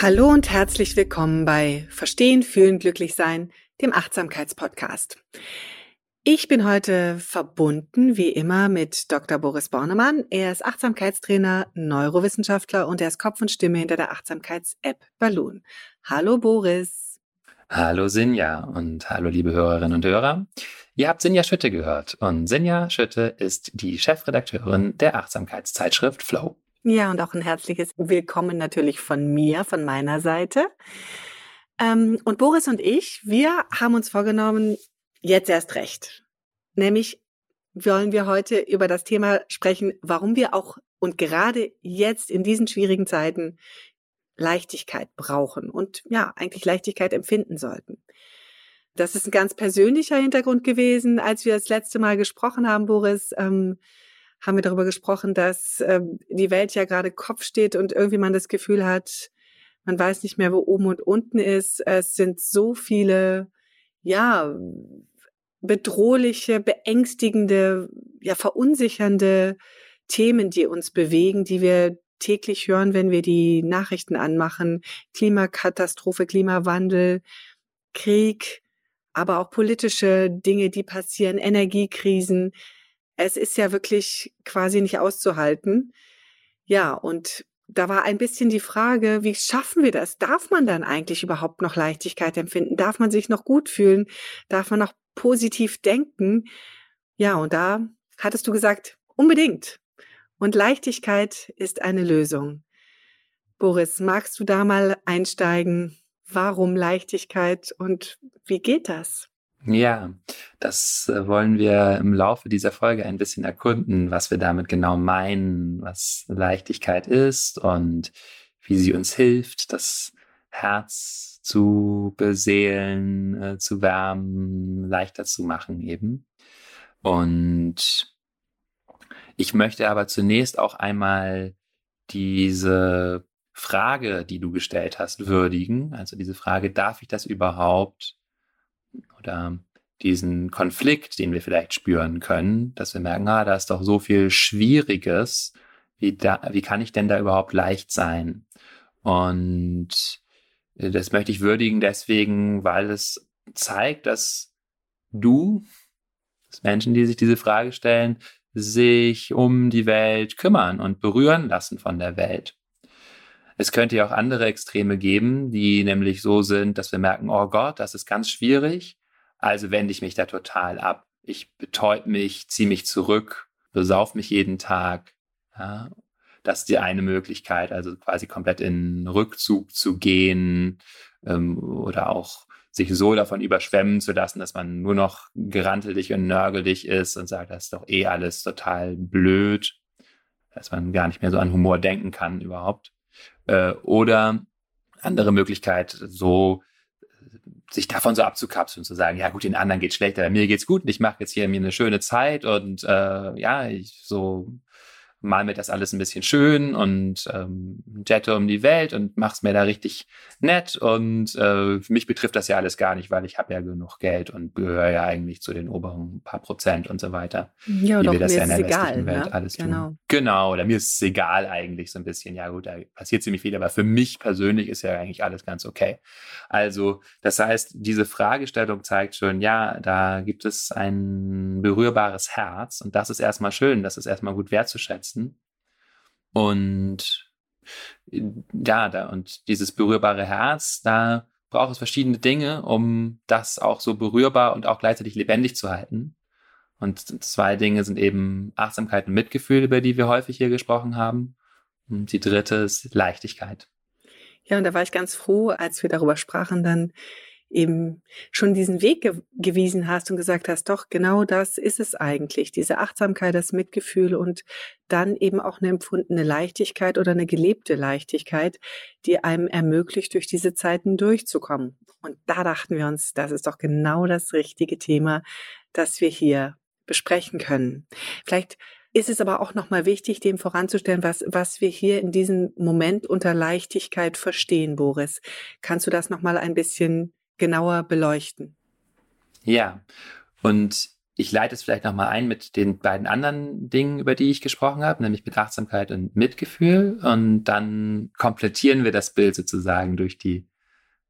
Hallo und herzlich willkommen bei Verstehen, Fühlen, Glücklichsein, dem Achtsamkeitspodcast. Ich bin heute verbunden, wie immer, mit Dr. Boris Bornemann. Er ist Achtsamkeitstrainer, Neurowissenschaftler und er ist Kopf und Stimme hinter der Achtsamkeits-App Balloon. Hallo Boris. Hallo Sinja und hallo liebe Hörerinnen und Hörer. Ihr habt Sinja Schütte gehört und Sinja Schütte ist die Chefredakteurin der Achtsamkeitszeitschrift Flow. Ja, und auch ein herzliches Willkommen natürlich von mir, von meiner Seite. Ähm, und Boris und ich, wir haben uns vorgenommen, jetzt erst recht. Nämlich wollen wir heute über das Thema sprechen, warum wir auch und gerade jetzt in diesen schwierigen Zeiten Leichtigkeit brauchen und ja, eigentlich Leichtigkeit empfinden sollten. Das ist ein ganz persönlicher Hintergrund gewesen, als wir das letzte Mal gesprochen haben, Boris. Ähm, haben wir darüber gesprochen, dass äh, die Welt ja gerade Kopf steht und irgendwie man das Gefühl hat, man weiß nicht mehr, wo oben und unten ist. Es sind so viele, ja, bedrohliche, beängstigende, ja, verunsichernde Themen, die uns bewegen, die wir täglich hören, wenn wir die Nachrichten anmachen. Klimakatastrophe, Klimawandel, Krieg, aber auch politische Dinge, die passieren, Energiekrisen es ist ja wirklich quasi nicht auszuhalten. Ja, und da war ein bisschen die Frage, wie schaffen wir das? Darf man dann eigentlich überhaupt noch Leichtigkeit empfinden? Darf man sich noch gut fühlen? Darf man noch positiv denken? Ja, und da hattest du gesagt, unbedingt. Und Leichtigkeit ist eine Lösung. Boris, magst du da mal einsteigen? Warum Leichtigkeit und wie geht das? Ja, das äh, wollen wir im Laufe dieser Folge ein bisschen erkunden, was wir damit genau meinen, was Leichtigkeit ist und wie sie uns hilft, das Herz zu beseelen, äh, zu wärmen, leichter zu machen eben. Und ich möchte aber zunächst auch einmal diese Frage, die du gestellt hast, würdigen. Also diese Frage, darf ich das überhaupt? Oder diesen Konflikt, den wir vielleicht spüren können, dass wir merken, ah, da ist doch so viel Schwieriges. Wie, da, wie kann ich denn da überhaupt leicht sein? Und äh, das möchte ich würdigen deswegen, weil es zeigt, dass du, dass Menschen, die sich diese Frage stellen, sich um die Welt kümmern und berühren lassen von der Welt. Es könnte ja auch andere Extreme geben, die nämlich so sind, dass wir merken, oh Gott, das ist ganz schwierig. Also wende ich mich da total ab. Ich betäub mich, ziehe mich zurück, besauf mich jeden Tag. Ja, das ist die eine Möglichkeit, also quasi komplett in Rückzug zu gehen ähm, oder auch sich so davon überschwemmen zu lassen, dass man nur noch gerantelig und nörgelig ist und sagt, das ist doch eh alles total blöd, dass man gar nicht mehr so an Humor denken kann überhaupt. Äh, oder andere Möglichkeit, so sich davon so abzukapseln zu sagen, ja gut, den anderen geht schlechter, mir geht's gut und ich mache jetzt hier mir eine schöne Zeit und äh, ja, ich so mal mir das alles ein bisschen schön und ähm, jette um die Welt und mach's mir da richtig nett. Und äh, mich betrifft das ja alles gar nicht, weil ich habe ja genug Geld und gehöre ja eigentlich zu den oberen paar Prozent und so weiter. Ja, wie doch, wir das ja in der westlichen Welt ne? alles genau. tun. Genau, oder mir ist es egal eigentlich so ein bisschen. Ja gut, da passiert ziemlich viel, aber für mich persönlich ist ja eigentlich alles ganz okay. Also, das heißt, diese Fragestellung zeigt schon, ja, da gibt es ein berührbares Herz und das ist erstmal schön, das ist erstmal gut wertzuschätzen setzen. Und ja, da, und dieses berührbare Herz, da braucht es verschiedene Dinge, um das auch so berührbar und auch gleichzeitig lebendig zu halten. Und zwei Dinge sind eben Achtsamkeit und Mitgefühl, über die wir häufig hier gesprochen haben. Und die dritte ist Leichtigkeit. Ja, und da war ich ganz froh, als wir darüber sprachen, dann eben schon diesen Weg ge gewiesen hast und gesagt hast, doch, genau das ist es eigentlich, diese Achtsamkeit, das Mitgefühl und dann eben auch eine empfundene Leichtigkeit oder eine gelebte Leichtigkeit, die einem ermöglicht, durch diese Zeiten durchzukommen. Und da dachten wir uns, das ist doch genau das richtige Thema, das wir hier besprechen können. Vielleicht ist es aber auch nochmal wichtig, dem voranzustellen, was, was wir hier in diesem Moment unter Leichtigkeit verstehen, Boris. Kannst du das nochmal ein bisschen genauer beleuchten. Ja, und ich leite es vielleicht nochmal ein mit den beiden anderen Dingen, über die ich gesprochen habe, nämlich mit Achtsamkeit und Mitgefühl. Und dann komplettieren wir das Bild sozusagen durch die,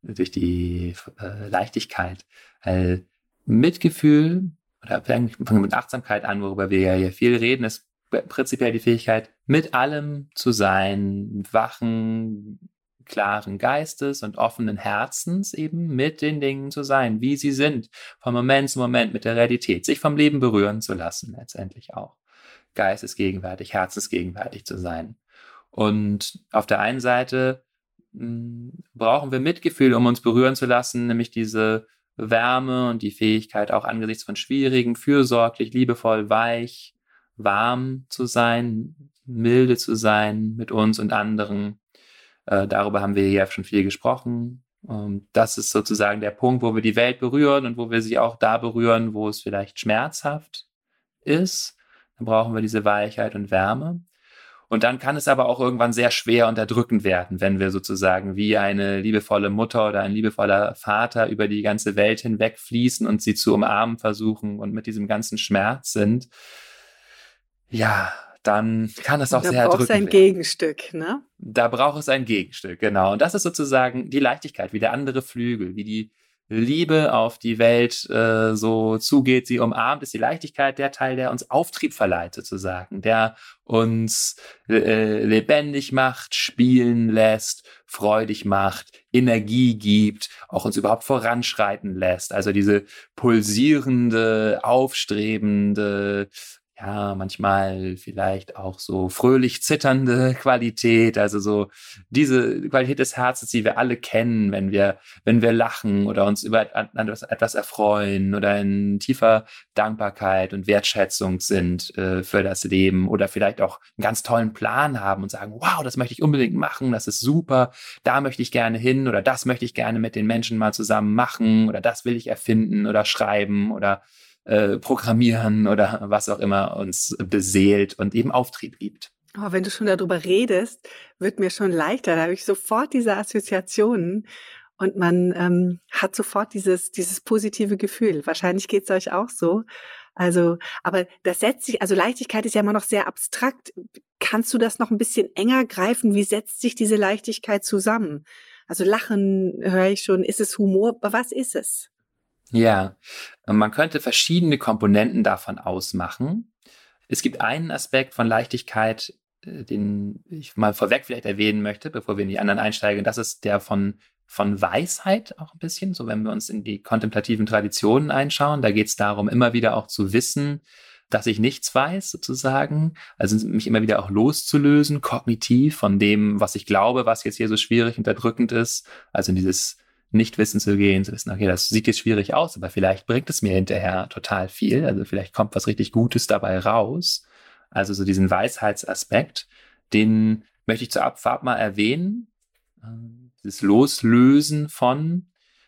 durch die äh, Leichtigkeit. Weil Mitgefühl, oder fangen mit Achtsamkeit an, worüber wir ja hier viel reden, ist prinzipiell die Fähigkeit, mit allem zu sein, wachen, klaren Geistes und offenen Herzens eben mit den Dingen zu sein, wie sie sind, von Moment zu Moment mit der Realität, sich vom Leben berühren zu lassen, letztendlich auch. Geistesgegenwärtig, herzensgegenwärtig zu sein. Und auf der einen Seite mh, hm, brauchen wir Mitgefühl, um uns berühren zu lassen, nämlich diese Wärme und die Fähigkeit, auch angesichts von schwierigen, fürsorglich, liebevoll, weich, warm zu sein, milde zu sein mit uns und anderen. Äh, darüber haben wir ja schon viel gesprochen. Ähm, das ist sozusagen der Punkt, wo wir die Welt berühren und wo wir sie auch da berühren, wo es vielleicht schmerzhaft ist. Dann brauchen wir diese Weichheit und Wärme. Und dann kann es aber auch irgendwann sehr schwer unterdrückend werden, wenn wir sozusagen wie eine liebevolle Mutter oder ein liebevoller Vater über die ganze Welt hinweg fließen und sie zu umarmen versuchen und mit diesem ganzen Schmerz sind. Ja, dann kann es auch da sehr erdrückend Da braucht es ein Gegenstück, ne? Da braucht es ein Gegenstück, genau. Und das ist sozusagen die Leichtigkeit, wie der andere Flügel, wie die Liebe auf die Welt äh, so zugeht, sie umarmt, ist die Leichtigkeit der Teil, der uns Auftrieb verleiht, sozusagen, der uns äh, lebendig macht, spielen lässt, freudig macht, Energie gibt, auch uns überhaupt voranschreiten lässt. Also diese pulsierende, aufstrebende, ja, manchmal vielleicht auch so fröhlich zitternde Qualität, also so diese Qualität des Herzens, die wir alle kennen, wenn wir, wenn wir lachen oder uns über etwas, etwas erfreuen oder in tiefer Dankbarkeit und Wertschätzung sind äh, für das Leben oder vielleicht auch einen ganz tollen Plan haben und sagen, wow, das möchte ich unbedingt machen, das ist super, da möchte ich gerne hin oder das möchte ich gerne mit den Menschen mal zusammen machen oder das will ich erfinden oder schreiben oder äh, programmieren oder was auch immer uns beseelt und eben Auftrieb gibt. Oh, wenn du schon darüber redest, wird mir schon leichter. Da habe ich sofort diese Assoziationen und man ähm, hat sofort dieses, dieses positive Gefühl. Wahrscheinlich geht es euch auch so. Also, aber das setzt sich, also Leichtigkeit ist ja immer noch sehr abstrakt. Kannst du das noch ein bisschen enger greifen? Wie setzt sich diese Leichtigkeit zusammen? Also Lachen höre ich schon. Ist es Humor? Was ist es? Ja, man könnte verschiedene Komponenten davon ausmachen. Es gibt einen Aspekt von Leichtigkeit, äh, den ich mal vorweg vielleicht erwähnen möchte, bevor wir in die anderen einsteigen. Das ist der von, von Weisheit auch ein bisschen. So, wenn wir uns in die kontemplativen Traditionen einschauen, da geht es darum, immer wieder auch zu wissen, dass ich nichts weiß, sozusagen. Also mich immer wieder auch loszulösen, kognitiv von dem, was ich glaube, was jetzt hier so schwierig und erdrückend ist. Also in dieses nicht wissen zu gehen, zu wissen, okay, das sieht jetzt schwierig aus, aber vielleicht bringt es mir hinterher total viel. Also vielleicht kommt was richtig Gutes dabei raus. Also so diesen Weisheitsaspekt, den möchte ich zur Abfahrt mal erwähnen. Ähm, das Loslösen von,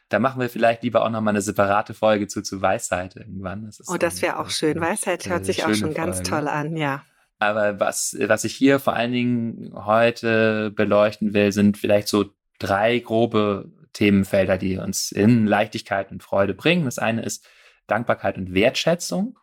da machen wir vielleicht lieber auch nochmal eine separate Folge zu, zu Weisheit irgendwann. Das oh, das wäre auch schön. Weisheit hört sich auch schon ganz Folge. toll an, ja. Aber was, was ich hier vor allen Dingen heute beleuchten will, sind vielleicht so drei grobe Themenfelder, die uns in Leichtigkeit und Freude bringen. Das eine ist Dankbarkeit und Wertschätzung.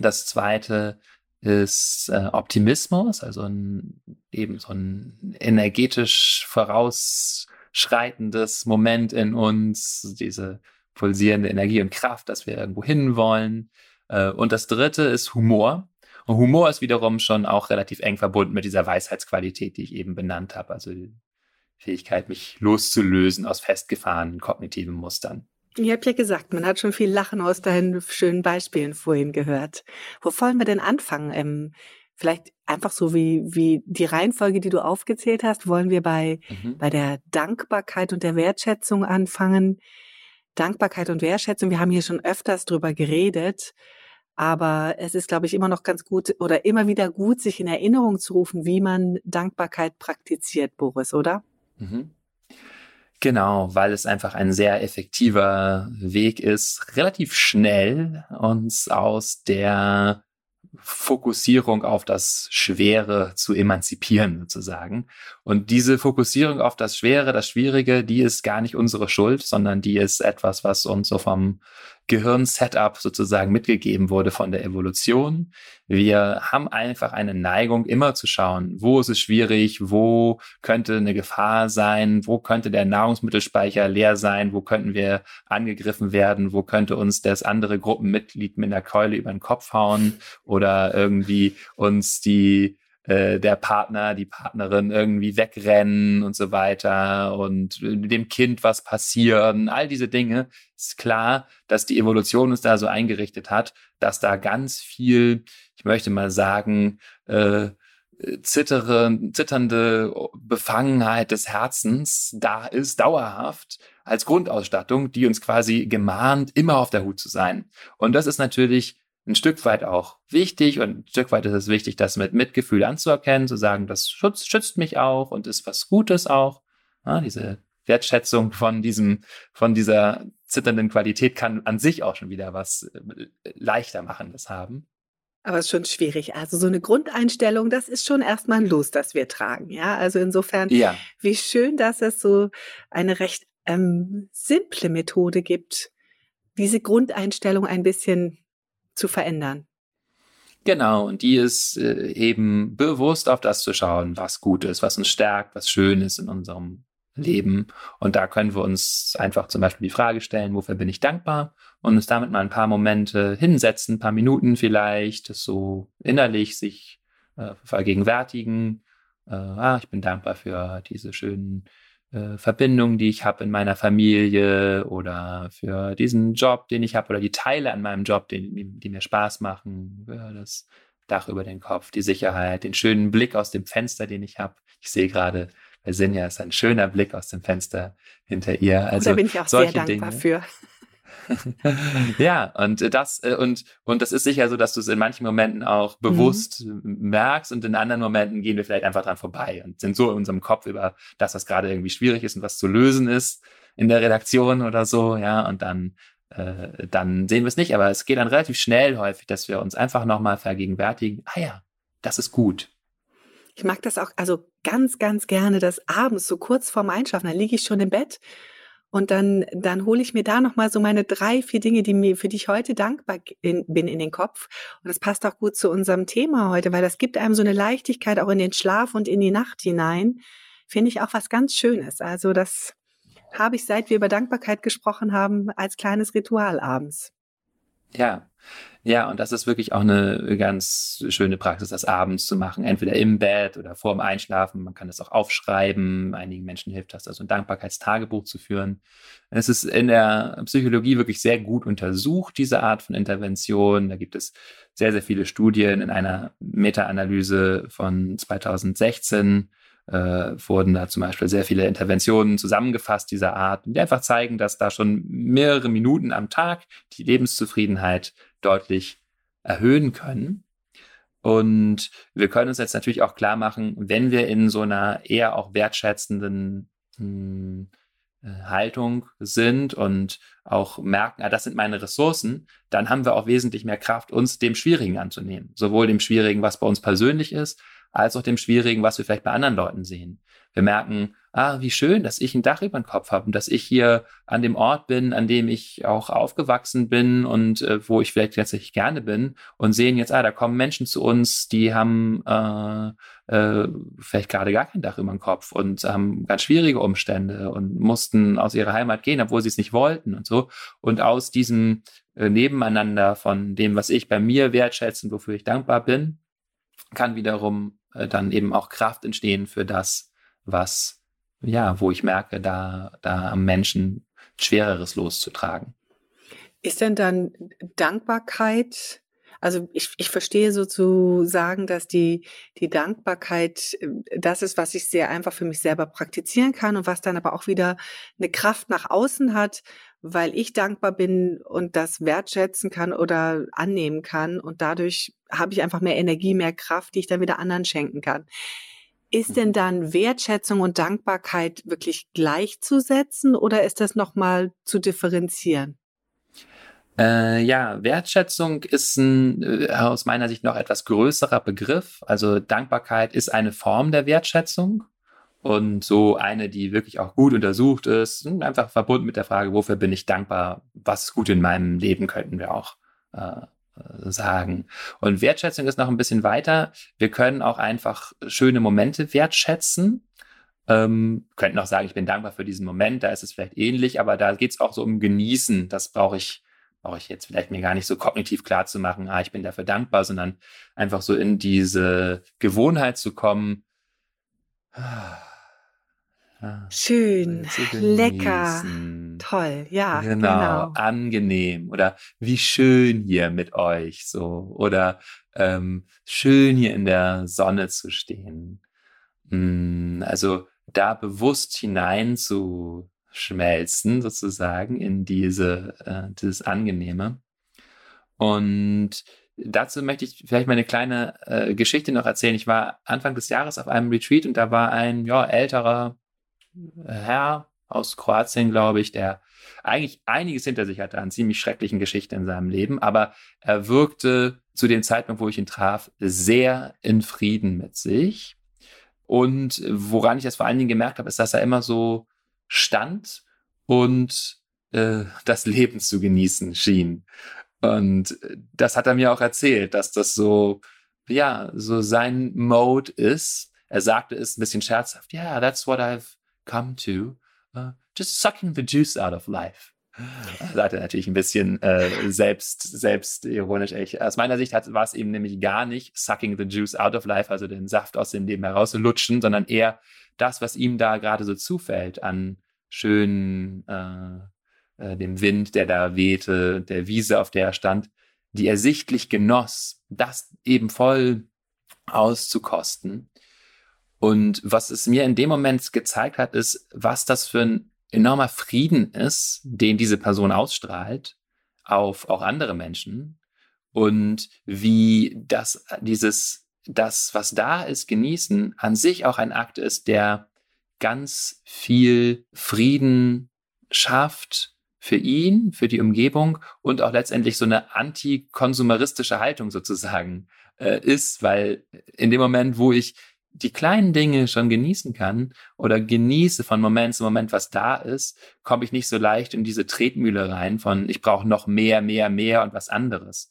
Das zweite ist äh, Optimismus, also ein, eben so ein energetisch vorausschreitendes Moment in uns, diese pulsierende Energie und Kraft, dass wir irgendwo hinwollen. Äh, und das dritte ist Humor. Und Humor ist wiederum schon auch relativ eng verbunden mit dieser Weisheitsqualität, die ich eben benannt habe. Also Fähigkeit, mich loszulösen aus festgefahrenen kognitiven Mustern. Ihr habt ja gesagt, man hat schon viel Lachen aus deinen schönen Beispielen vorhin gehört. Wo wollen wir denn anfangen? Ähm, vielleicht einfach so wie, wie die Reihenfolge, die du aufgezählt hast, wollen wir bei, mhm. bei der Dankbarkeit und der Wertschätzung anfangen. Dankbarkeit und Wertschätzung, wir haben hier schon öfters drüber geredet, aber es ist, glaube ich, immer noch ganz gut oder immer wieder gut, sich in Erinnerung zu rufen, wie man Dankbarkeit praktiziert, Boris, oder? Mhm. Genau, weil es einfach ein sehr effektiver Weg ist, relativ schnell uns aus der Fokussierung auf das Schwere zu emanzipieren, sozusagen. Und diese Fokussierung auf das Schwere, das Schwierige, die ist gar nicht unsere Schuld, sondern die ist etwas, was uns so vom Gehirn-Setup sozusagen mitgegeben wurde von der Evolution. Wir haben einfach eine Neigung, immer zu schauen, wo ist es schwierig, wo könnte eine Gefahr sein, wo könnte der Nahrungsmittelspeicher leer sein, wo könnten wir angegriffen werden, wo könnte uns das andere Gruppenmitglied mit einer Keule über den Kopf hauen oder irgendwie uns die äh, der Partner, die Partnerin irgendwie wegrennen und so weiter und dem Kind was passieren, all diese Dinge, ist klar, dass die Evolution uns da so eingerichtet hat, dass da ganz viel, ich möchte mal sagen, äh, zittere, zitternde Befangenheit des Herzens da ist, dauerhaft, als Grundausstattung, die uns quasi gemahnt, immer auf der Hut zu sein. Und das ist natürlich ein Stück weit auch wichtig und ein Stück weit ist es wichtig, das mit Mitgefühl anzuerkennen, zu sagen, das schützt, schützt mich auch und ist was Gutes auch. Ja, diese Wertschätzung von diesem, von dieser zitternden Qualität kann an sich auch schon wieder was äh, leichter machen, das haben. Aber es ist schon schwierig. Also so eine Grundeinstellung, das ist schon erstmal ein Los, das wir tragen. Ja, also insofern, ja. wie schön, dass es so eine recht ähm, simple Methode gibt, diese Grundeinstellung ein bisschen zu verändern. Genau, und die ist äh, eben bewusst auf das zu schauen, was gut ist, was uns stärkt, was schön ist in unserem Leben. Und da können wir uns einfach zum Beispiel die Frage stellen, wofür bin ich dankbar? Und uns damit mal ein paar Momente hinsetzen, ein paar Minuten vielleicht, das so innerlich sich äh, vergegenwärtigen. Äh, ah, ich bin dankbar für diese schönen äh, Verbindungen, die ich habe in meiner Familie oder für diesen Job, den ich habe oder die Teile an meinem Job, die, die mir Spaß machen, ja, das Dach über den Kopf, die Sicherheit, den schönen Blick aus dem Fenster, den ich habe. Ich sehe gerade, bei Sinja ist ein schöner Blick aus dem Fenster hinter ihr. Also da bin ich auch sehr dankbar Dinge. für. ja, und das, äh, und, und das ist sicher so, dass du es in manchen Momenten auch mhm. bewusst mhm. merkst und in anderen Momenten gehen wir vielleicht einfach dran vorbei und sind so in unserem Kopf über das, was gerade irgendwie schwierig ist und was zu lösen ist in der Redaktion oder so, ja, und dann, äh, dann sehen wir es nicht. Aber es geht dann relativ schnell häufig, dass wir uns einfach nochmal vergegenwärtigen, ah ja, das ist gut. Ich mag das auch, also ganz, ganz gerne, dass abends so kurz vorm Einschlafen, da liege ich schon im Bett und dann, dann hole ich mir da nochmal so meine drei, vier Dinge, die mir, für die ich heute dankbar in, bin, in den Kopf. Und das passt auch gut zu unserem Thema heute, weil das gibt einem so eine Leichtigkeit auch in den Schlaf und in die Nacht hinein. Finde ich auch was ganz Schönes. Also das habe ich, seit wir über Dankbarkeit gesprochen haben, als kleines Ritual abends. Ja, ja, und das ist wirklich auch eine ganz schöne Praxis, das abends zu machen, entweder im Bett oder vor dem Einschlafen. Man kann das auch aufschreiben. Einigen Menschen hilft das, also ein Dankbarkeitstagebuch zu führen. Es ist in der Psychologie wirklich sehr gut untersucht, diese Art von Intervention. Da gibt es sehr, sehr viele Studien in einer Meta-Analyse von 2016 äh, wurden da zum Beispiel sehr viele Interventionen zusammengefasst dieser Art, die einfach zeigen, dass da schon mehrere Minuten am Tag die Lebenszufriedenheit deutlich erhöhen können. Und wir können uns jetzt natürlich auch klar machen, wenn wir in so einer eher auch wertschätzenden mh, hm, äh, Haltung sind und auch merken, ah, das sind meine Ressourcen, dann haben wir auch wesentlich mehr Kraft, uns dem Schwierigen anzunehmen. Sowohl dem Schwierigen, was bei uns persönlich ist, als auch dem Schwierigen, was wir vielleicht bei anderen Leuten sehen. Wir merken, ah, wie schön, dass ich ein Dach über dem Kopf habe und dass ich hier an dem Ort bin, an dem ich auch aufgewachsen bin und äh, wo ich vielleicht tatsächlich gerne bin und sehen jetzt, ah, da kommen Menschen zu uns, die haben äh, äh, vielleicht gerade gar kein Dach über dem Kopf und haben ganz schwierige Umstände und mussten aus ihrer Heimat gehen, obwohl sie es nicht wollten und so. Und aus diesem äh, Nebeneinander von dem, was ich bei mir wertschätze und wofür ich dankbar bin, kann wiederum äh, dann eben auch Kraft entstehen für das, was, ja, wo ich merke, da, da am Menschen Schwereres loszutragen. Ist denn dann Dankbarkeit also ich, ich verstehe sozusagen, dass die, die Dankbarkeit äh, das ist, was ich sehr einfach für mich selber praktizieren kann und was dann aber auch wieder eine Kraft nach außen hat, weil ich dankbar bin und das wertschätzen kann oder annehmen kann. Und dadurch habe ich einfach mehr Energie, mehr Kraft, die ich dann wieder anderen schenken kann. Ist denn mhm. dann Wertschätzung und Dankbarkeit wirklich gleichzusetzen oder ist das nochmal zu differenzieren? Äh, ja, Wertschätzung ist ein, äh, aus meiner Sicht noch etwas größerer Begriff. Also Dankbarkeit ist eine Form der Wertschätzung und so eine, die wirklich auch gut untersucht ist, einfach verbunden mit der Frage, wofür bin ich dankbar, was gut in meinem Leben könnten wir auch äh, sagen. Und Wertschätzung ist noch ein bisschen weiter. Wir können auch einfach schöne Momente wertschätzen. Ähm, könnten auch sagen, ich bin dankbar für diesen Moment, da ist es vielleicht ähnlich, aber da geht es auch so um Genießen. Das brauche ich brauche ich jetzt vielleicht mir gar nicht so kognitiv klar zu machen, ah, ich bin dafür dankbar, sondern einfach so in diese Gewohnheit zu kommen. Schön, lecker, toll, ja. Genau, genau, angenehm. Oder wie schön hier mit euch so. Oder ähm, schön hier in der Sonne zu stehen. Mm, also da bewusst hinein zu schmelzen sozusagen in diese, äh, dieses Angenehme. Und dazu möchte ich vielleicht mal eine kleine äh, Geschichte noch erzählen. Ich war Anfang des Jahres auf einem Retreat und da war ein ja, älterer Herr aus Kroatien, glaube ich, der eigentlich einiges hinter sich hatte an ziemlich schrecklichen Geschichten in seinem Leben, aber er wirkte zu dem Zeitpunkt, wo ich ihn traf, sehr in Frieden mit sich. Und woran ich das vor allen Dingen gemerkt habe, ist, dass er immer so stand und äh, das Leben zu genießen schien. Und das hat er mir auch erzählt, dass das so, ja, so sein Mode ist. Er sagte es ein bisschen scherzhaft, yeah, that's what I've come to. Uh, just sucking the juice out of life. Sagte natürlich ein bisschen äh, selbst, selbst ironisch. Ich, aus meiner Sicht hat, war es eben nämlich gar nicht sucking the juice out of life, also den Saft aus dem Leben herauslutschen, sondern eher das, was ihm da gerade so zufällt an schönen, äh, äh, dem Wind, der da wehte, der Wiese, auf der er stand, die er sichtlich genoss, das eben voll auszukosten. Und was es mir in dem Moment gezeigt hat, ist, was das für ein enormer Frieden ist, den diese Person ausstrahlt auf auch andere Menschen. Und wie das, dieses, das, was da ist, genießen, an sich auch ein Akt ist, der ganz viel Frieden schafft für ihn, für die Umgebung und auch letztendlich so eine antikonsumeristische Haltung sozusagen äh, ist, weil in dem Moment, wo ich die kleinen Dinge schon genießen kann oder genieße von Moment zu Moment, was da ist, komme ich nicht so leicht in diese Tretmühle rein von ich brauche noch mehr, mehr, mehr und was anderes,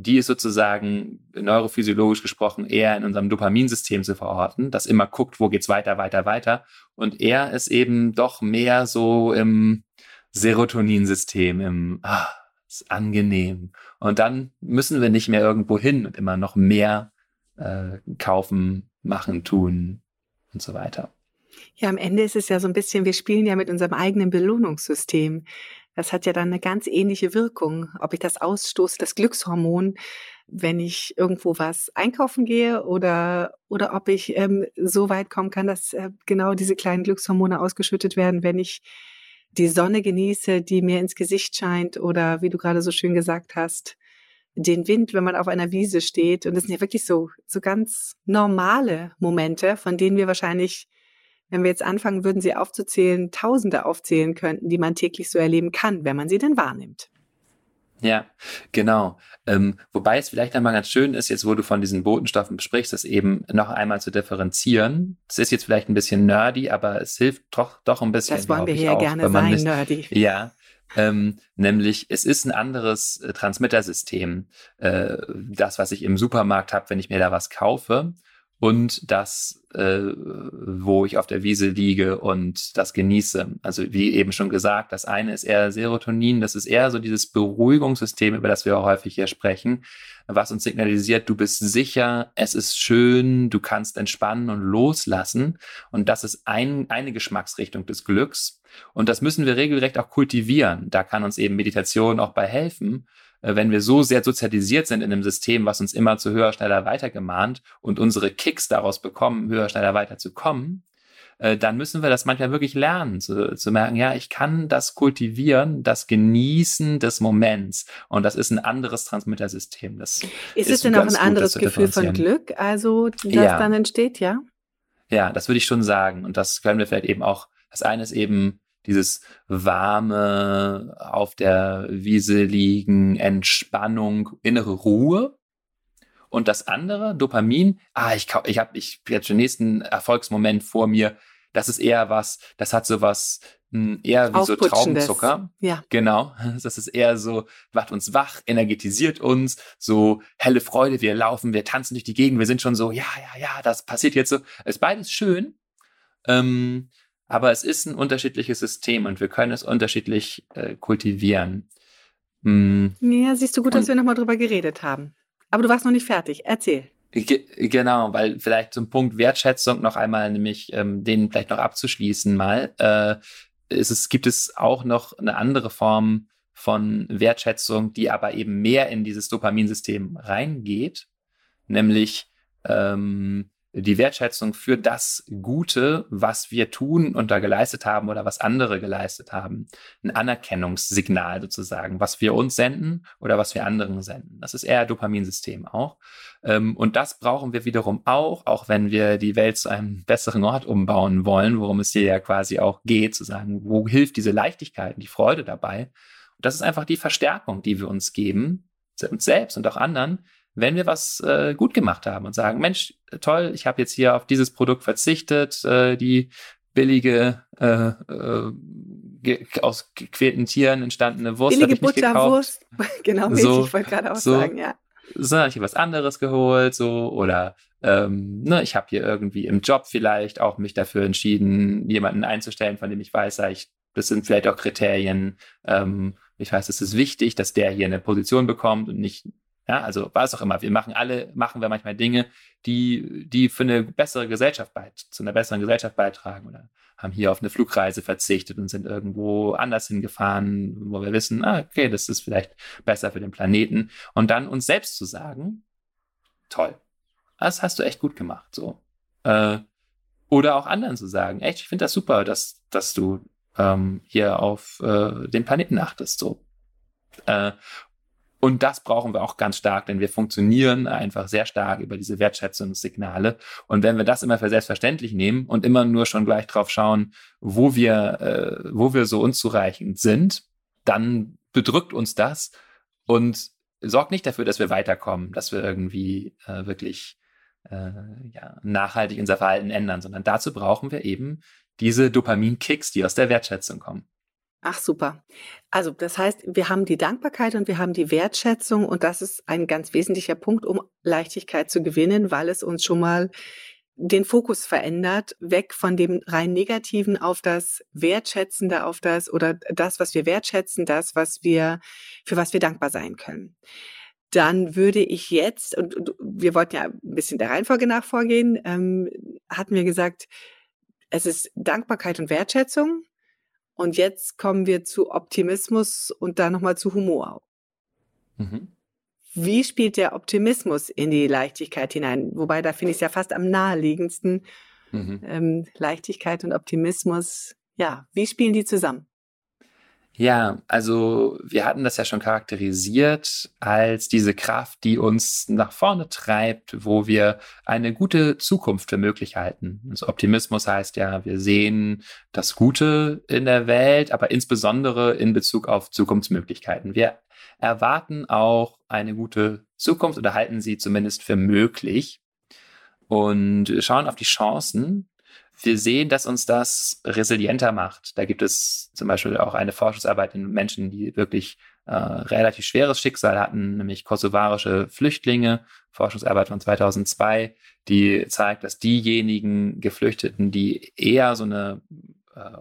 die ist sozusagen neurophysiologisch gesprochen eher in unserem Dopaminsystem zu verorten, das immer guckt, wo geht's weiter, weiter, weiter. Und er ist eben doch mehr so im Serotoninsystem, im ah, ist angenehm. Und dann müssen wir nicht mehr irgendwo hin und immer noch mehr äh, kaufen, machen, tun und so weiter. Ja, am Ende ist es ja so ein bisschen, wir spielen ja mit unserem eigenen Belohnungssystem. Das hat ja dann eine ganz ähnliche Wirkung, ob ich das ausstoße, das Glückshormon, wenn ich irgendwo was einkaufen gehe oder, oder ob ich ähm, so weit kommen kann, dass äh, genau diese kleinen Glückshormone ausgeschüttet werden, wenn ich die Sonne genieße, die mir ins Gesicht scheint oder wie du gerade so schön gesagt hast, den Wind, wenn man auf einer Wiese steht. Und das sind ja wirklich so, so ganz normale Momente, von denen wir wahrscheinlich wenn wir jetzt anfangen würden, sie aufzuzählen, Tausende aufzählen könnten, die man täglich so erleben kann, wenn man sie denn wahrnimmt. Ja, genau. Ähm, wobei es vielleicht einmal ganz schön ist, jetzt wo du von diesen Botenstoffen sprichst, das eben noch einmal zu differenzieren. Das ist jetzt vielleicht ein bisschen nerdy, aber es hilft doch, doch ein bisschen. Das wollen wir hier auch, gerne sein, nerdy. Ja, ähm, nämlich es ist ein anderes äh, Transmittersystem, äh, das, was ich im Supermarkt habe, wenn ich mir da was kaufe und das, äh, wo ich auf der Wiese liege und das genieße. Also wie eben schon gesagt, das eine ist eher Serotonin, das ist eher so dieses Beruhigungssystem, über das wir häufig hier sprechen, was uns signalisiert, du bist sicher, es ist schön, du kannst entspannen und loslassen. Und das ist ein, eine Geschmacksrichtung des Glücks. Und das müssen wir regelrecht auch kultivieren. Da kann uns eben Meditation auch bei helfen wenn wir so sehr sozialisiert sind in einem System, was uns immer zu höher, schneller, weiter gemahnt und unsere Kicks daraus bekommen, höher, schneller, weiter zu kommen, äh, dann müssen wir das manchmal wirklich lernen, zu, zu merken, ja, ich kann das kultivieren, das Genießen des Moments. Und das ist ein anderes Transmittersystem. Das ist, ist es denn auch ein anderes Gefühl von Glück, also das ja. dann entsteht, ja? Ja, das würde ich schon sagen. Und das können wir vielleicht eben auch, das eine ist eben dieses warme, auf der Wiese liegen, Entspannung, innere Ruhe. Und das andere, Dopamin, ah, ich, ich habe ich jetzt den nächsten Erfolgsmoment vor mir. Das ist eher was, das hat so was, hm, eher wie so Traubenzucker. Ja. Genau. Das ist eher so, macht uns wach, energetisiert uns, so helle Freude, wir laufen, wir tanzen durch die Gegend, wir sind schon so, ja, ja, ja, das passiert jetzt so. Ist beides schön. Ähm, aber es ist ein unterschiedliches System und wir können es unterschiedlich äh, kultivieren. Mhm. Ja, siehst du gut, und, dass wir nochmal drüber geredet haben. Aber du warst noch nicht fertig. Erzähl. Genau, weil vielleicht zum Punkt Wertschätzung noch einmal, nämlich ähm, den vielleicht noch abzuschließen mal, äh, ist es, gibt es auch noch eine andere Form von Wertschätzung, die aber eben mehr in dieses Dopaminsystem reingeht, nämlich ähm, die Wertschätzung für das Gute, was wir tun und da geleistet haben oder was andere geleistet haben. Ein Anerkennungssignal sozusagen, was wir uns senden oder was wir anderen senden. Das ist eher Dopaminsystem auch. Ähm, und das brauchen wir wiederum auch, auch wenn wir die Welt zu einem besseren Ort umbauen wollen, worum es hier ja quasi auch geht, zu sagen, wo hilft diese Leichtigkeit, die Freude dabei. Und das ist einfach die Verstärkung, die wir uns geben, uns selbst und auch anderen, wenn wir was äh, gut gemacht haben und sagen, Mensch, toll, ich habe jetzt hier auf dieses Produkt verzichtet, äh, die billige äh, äh, aus gequälten Tieren entstandene Wurst billige Butterwurst, genau, so, ich wollte gerade auch so, sagen, ja. So, ich habe was anderes geholt, so oder ähm, ne, ich habe hier irgendwie im Job vielleicht auch mich dafür entschieden, jemanden einzustellen, von dem ich weiß, ich, das sind vielleicht auch Kriterien. Ähm, ich weiß, es ist wichtig, dass der hier eine Position bekommt und nicht ja, also was auch immer. Wir machen alle, machen wir manchmal Dinge, die, die für eine bessere Gesellschaft beit, zu einer besseren Gesellschaft beitragen oder haben hier auf eine Flugreise verzichtet und sind irgendwo anders hingefahren, wo wir wissen, ah, okay, das ist vielleicht besser für den Planeten. Und dann uns selbst zu sagen, toll, das hast du echt gut gemacht, so. Äh, oder auch anderen zu sagen, echt, ich finde das super, dass, dass du ähm, hier auf äh, den Planeten achtest, so. Äh, und das brauchen wir auch ganz stark, denn wir funktionieren einfach sehr stark über diese Wertschätzungssignale. Und wenn wir das immer für selbstverständlich nehmen und immer nur schon gleich drauf schauen, wo wir, äh, wo wir so unzureichend sind, dann bedrückt uns das und sorgt nicht dafür, dass wir weiterkommen, dass wir irgendwie äh, wirklich äh, ja, nachhaltig unser Verhalten ändern, sondern dazu brauchen wir eben diese Dopamin-Kicks, die aus der Wertschätzung kommen. Ach super. Also das heißt, wir haben die Dankbarkeit und wir haben die Wertschätzung und das ist ein ganz wesentlicher Punkt, um Leichtigkeit zu gewinnen, weil es uns schon mal den Fokus verändert, weg von dem rein negativen auf das Wertschätzende, auf das oder das, was wir wertschätzen, das, was wir, für was wir dankbar sein können. Dann würde ich jetzt, und wir wollten ja ein bisschen der Reihenfolge nach vorgehen, ähm, hatten wir gesagt, es ist Dankbarkeit und Wertschätzung, und jetzt kommen wir zu Optimismus und dann nochmal zu Humor. Mhm. Wie spielt der Optimismus in die Leichtigkeit hinein? Wobei, da finde ich es ja fast am naheliegendsten. Mhm. Ähm, Leichtigkeit und Optimismus, ja, wie spielen die zusammen? Ja, also wir hatten das ja schon charakterisiert als diese Kraft, die uns nach vorne treibt, wo wir eine gute Zukunft für möglich halten. Also Optimismus heißt ja, wir sehen das Gute in der Welt, aber insbesondere in Bezug auf Zukunftsmöglichkeiten. Wir erwarten auch eine gute Zukunft oder halten sie zumindest für möglich und schauen auf die Chancen. Wir sehen, dass uns das resilienter macht. Da gibt es zum Beispiel auch eine Forschungsarbeit in Menschen, die wirklich äh, relativ schweres Schicksal hatten, nämlich kosovarische Flüchtlinge, Forschungsarbeit von 2002, die zeigt, dass diejenigen Geflüchteten, die eher so eine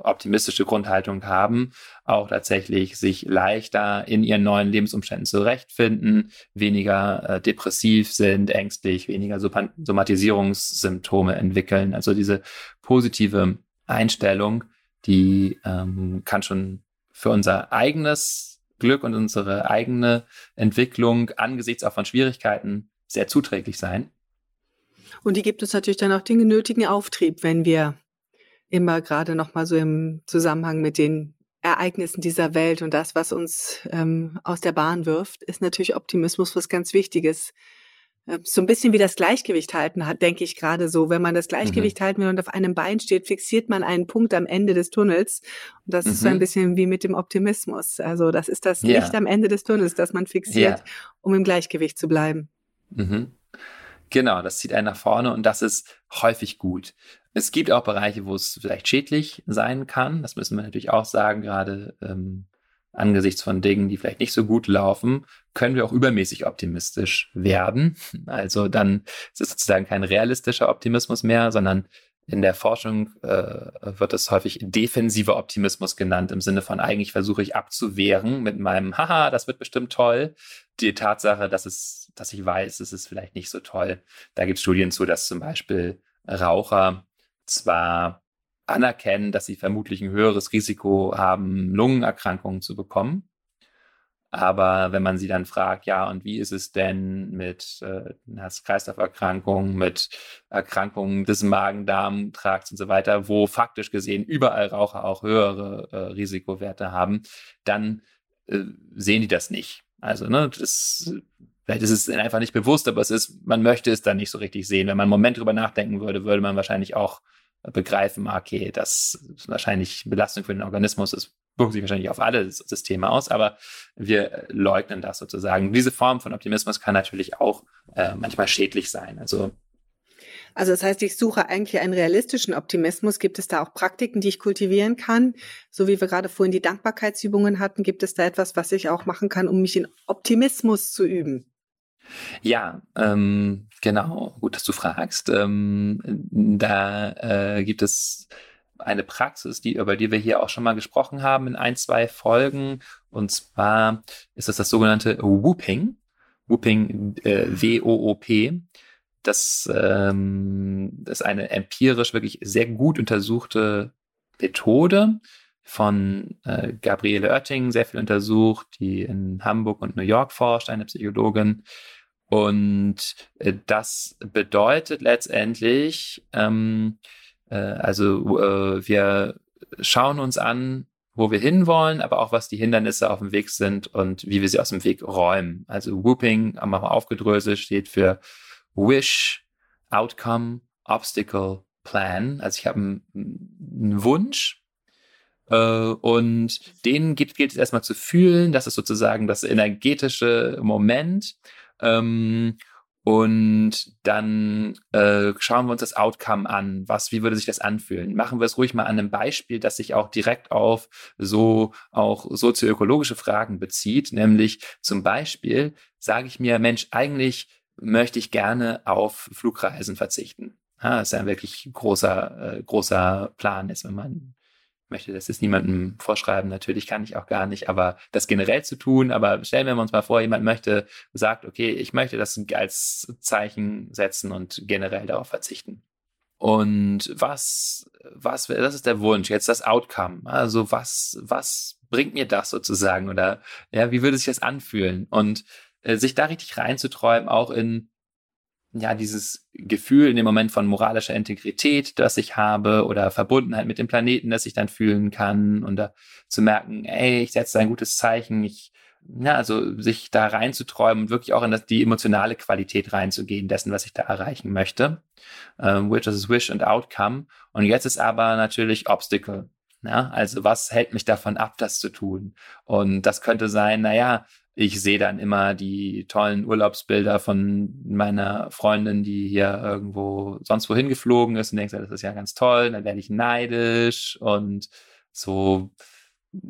optimistische Grundhaltung haben, auch tatsächlich sich leichter in ihren neuen Lebensumständen zurechtfinden, weniger äh, depressiv sind, ängstlich, weniger Somatisierungssymptome entwickeln. Also diese positive Einstellung, die ähm, kann schon für unser eigenes Glück und unsere eigene Entwicklung angesichts auch von Schwierigkeiten sehr zuträglich sein. Und die gibt uns natürlich dann auch den nötigen Auftrieb, wenn wir immer gerade noch mal so im Zusammenhang mit den Ereignissen dieser Welt und das, was uns ähm, aus der Bahn wirft, ist natürlich Optimismus was ganz Wichtiges. Ähm, so ein bisschen wie das Gleichgewicht halten hat, denke ich gerade so. Wenn man das Gleichgewicht mhm. halten will und auf einem Bein steht, fixiert man einen Punkt am Ende des Tunnels. Und das mhm. ist so ein mhm. bisschen wie mit dem Optimismus. Also das ist das ja. Licht am Ende des Tunnels, das man fixiert, ja. um im Gleichgewicht zu bleiben. Mhm. Genau, das zieht einen nach vorne und das ist häufig gut. Es gibt auch Bereiche, wo es vielleicht schädlich sein kann. Das müssen wir natürlich auch sagen, gerade ähm, angesichts von Dingen, die vielleicht nicht so gut laufen, können wir auch übermäßig optimistisch werden. Also dann ist es sozusagen kein realistischer Optimismus mehr, sondern in der Forschung äh, wird es häufig defensiver Optimismus genannt, im Sinne von eigentlich versuche ich abzuwehren mit meinem Haha, das wird bestimmt toll. Die Tatsache, dass es, dass ich weiß, es ist vielleicht nicht so toll. Da gibt es Studien zu, dass zum Beispiel Raucher zwar anerkennen, dass sie vermutlich ein höheres Risiko haben, Lungenerkrankungen zu bekommen. Aber wenn man sie dann fragt, ja, und wie ist es denn mit äh, Herz-Kreislauf-Erkrankungen, mit Erkrankungen des Magen-Darm-Trakts und so weiter, wo faktisch gesehen überall Raucher auch höhere äh, Risikowerte haben, dann äh, sehen die das nicht. Also, ne, das, vielleicht ist es einfach nicht bewusst, aber es ist, man möchte es dann nicht so richtig sehen. Wenn man einen Moment drüber nachdenken würde, würde man wahrscheinlich auch begreifen, okay, das ist wahrscheinlich Belastung für den Organismus, das wirkt sich wahrscheinlich auf alle Systeme aus, aber wir leugnen das sozusagen. Diese Form von Optimismus kann natürlich auch äh, manchmal schädlich sein. Also also das heißt, ich suche eigentlich einen realistischen Optimismus. Gibt es da auch Praktiken, die ich kultivieren kann? So wie wir gerade vorhin die Dankbarkeitsübungen hatten, gibt es da etwas, was ich auch machen kann, um mich in Optimismus zu üben? Ja, ähm, genau, gut, dass du fragst. Ähm, da äh, gibt es eine Praxis, die, über die wir hier auch schon mal gesprochen haben in ein, zwei Folgen. Und zwar ist das das sogenannte Whooping. Whooping, äh, W-O-O-P. Das, ähm, das ist eine empirisch wirklich sehr gut untersuchte Methode von äh, Gabriele Oetting, sehr viel untersucht, die in Hamburg und New York forscht, eine Psychologin. Und äh, das bedeutet letztendlich, ähm, äh, also äh, wir schauen uns an, wo wir hinwollen, aber auch was die Hindernisse auf dem Weg sind und wie wir sie aus dem Weg räumen. Also Whooping, mal aufgedröselt, steht für Wish, Outcome, Obstacle, Plan. Also ich habe einen, Wunsch, und den gilt, gilt es erstmal zu fühlen. Das ist sozusagen das energetische Moment. Ähm, und dann äh, schauen wir uns das Outcome an. Was, wie würde sich das anfühlen? Machen wir es ruhig mal an einem Beispiel, das sich auch direkt auf so auch sozioökologische Fragen bezieht. Nämlich zum Beispiel sage ich mir, Mensch, eigentlich möchte ich gerne auf Flugreisen verzichten. Das ist ja ein wirklich großer, äh, großer Plan ist, wenn man möchte das ist niemandem vorschreiben, natürlich kann ich auch gar nicht, aber das generell zu tun, aber stellen wir uns mal vor, jemand möchte, sagt, okay, ich möchte das als Zeichen setzen und generell darauf verzichten. Und was, was, das ist der Wunsch, jetzt das Outcome. Also was, was bringt mir das sozusagen oder ja, wie würde sich das anfühlen? Und äh, sich da richtig reinzuträumen, auch in ja, dieses Gefühl in dem Moment von moralischer Integrität, das ich habe oder Verbundenheit mit dem Planeten, das ich dann fühlen kann und da zu merken, ey, ich setze ein gutes Zeichen, ich, ja, also sich da reinzuträumen und wirklich auch in das, die emotionale Qualität reinzugehen dessen, was ich da erreichen möchte. Ähm, which is Wish und Outcome. Und jetzt ist aber natürlich Obstacle. Ja, also was hält mich davon ab, das zu tun? Und das könnte sein, naja, ich sehe dann immer die tollen Urlaubsbilder von meiner Freundin, die hier irgendwo sonst wohin geflogen ist und denke, das ist ja ganz toll, dann werde ich neidisch und so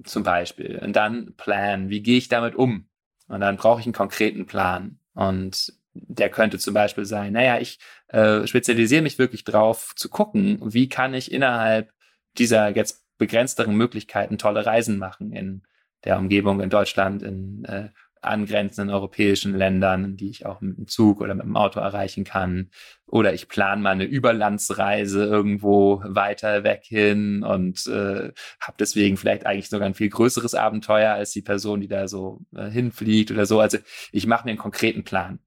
zum Beispiel. Und dann Plan, wie gehe ich damit um? Und dann brauche ich einen konkreten Plan. Und der könnte zum Beispiel sein, naja, ich äh, spezialisiere mich wirklich drauf zu gucken, wie kann ich innerhalb dieser jetzt begrenzteren Möglichkeiten tolle Reisen machen in der Umgebung in Deutschland, in äh, angrenzenden europäischen Ländern, die ich auch mit dem Zug oder mit dem Auto erreichen kann. Oder ich plane mal eine Überlandsreise irgendwo weiter weg hin und äh, habe deswegen vielleicht eigentlich sogar ein viel größeres Abenteuer als die Person, die da so äh, hinfliegt oder so. Also ich mache mir einen konkreten Plan.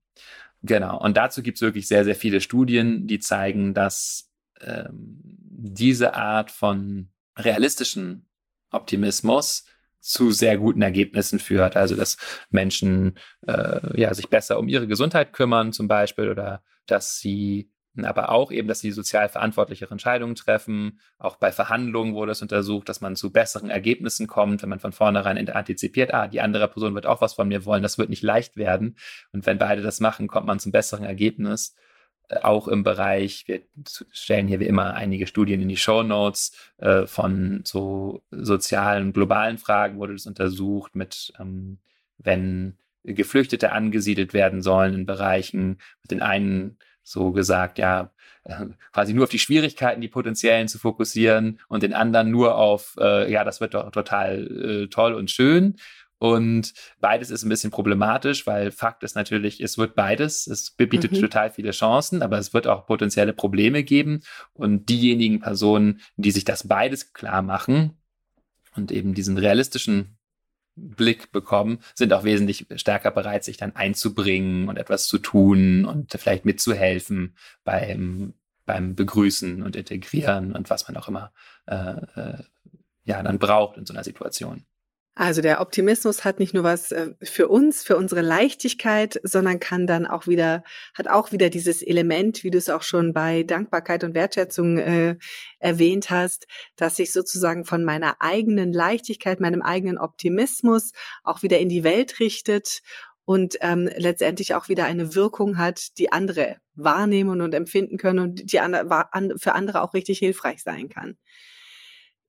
Genau. Und dazu gibt es wirklich sehr, sehr viele Studien, die zeigen, dass ähm, diese Art von realistischen Optimismus zu sehr guten Ergebnissen führt. Also dass Menschen äh, ja sich besser um ihre Gesundheit kümmern zum Beispiel oder dass sie aber auch eben, dass sie sozial verantwortlichere Entscheidungen treffen. Auch bei Verhandlungen wurde es untersucht, dass man zu besseren Ergebnissen kommt, wenn man von vornherein antizipiert, ah, die andere Person wird auch was von mir wollen, das wird nicht leicht werden. Und wenn beide das machen, kommt man zum besseren Ergebnis auch im Bereich, wir stellen hier wie immer einige Studien in die Show Notes äh, von so sozialen, globalen Fragen wurde das untersucht mit, ähm, wenn Geflüchtete angesiedelt werden sollen in Bereichen, mit den einen so gesagt, ja, äh, quasi nur auf die Schwierigkeiten, die potenziellen zu fokussieren und den anderen nur auf, äh, ja, das wird doch total äh, toll und schön. Und beides ist ein bisschen problematisch, weil Fakt ist natürlich, es wird beides. Es bietet mhm. total viele Chancen, aber es wird auch potenzielle Probleme geben. Und diejenigen Personen, die sich das beides klar machen und eben diesen realistischen Blick bekommen, sind auch wesentlich stärker bereit, sich dann einzubringen und etwas zu tun und vielleicht mitzuhelfen beim, beim Begrüßen und Integrieren und was man auch immer äh, äh, ja dann braucht in so einer Situation. Also der Optimismus hat nicht nur was äh, für uns, für unsere Leichtigkeit, sondern kann dann auch wieder, hat auch wieder dieses Element, wie du es auch schon bei Dankbarkeit und Wertschätzung äh, erwähnt hast, dass ich sozusagen von meiner eigenen Leichtigkeit, meinem eigenen Optimismus auch wieder in die Welt richtet und ähm, letztendlich auch wieder eine Wirkung hat, die andere wahrnehmen und empfinden können und die für andere auch richtig hilfreich sein kann.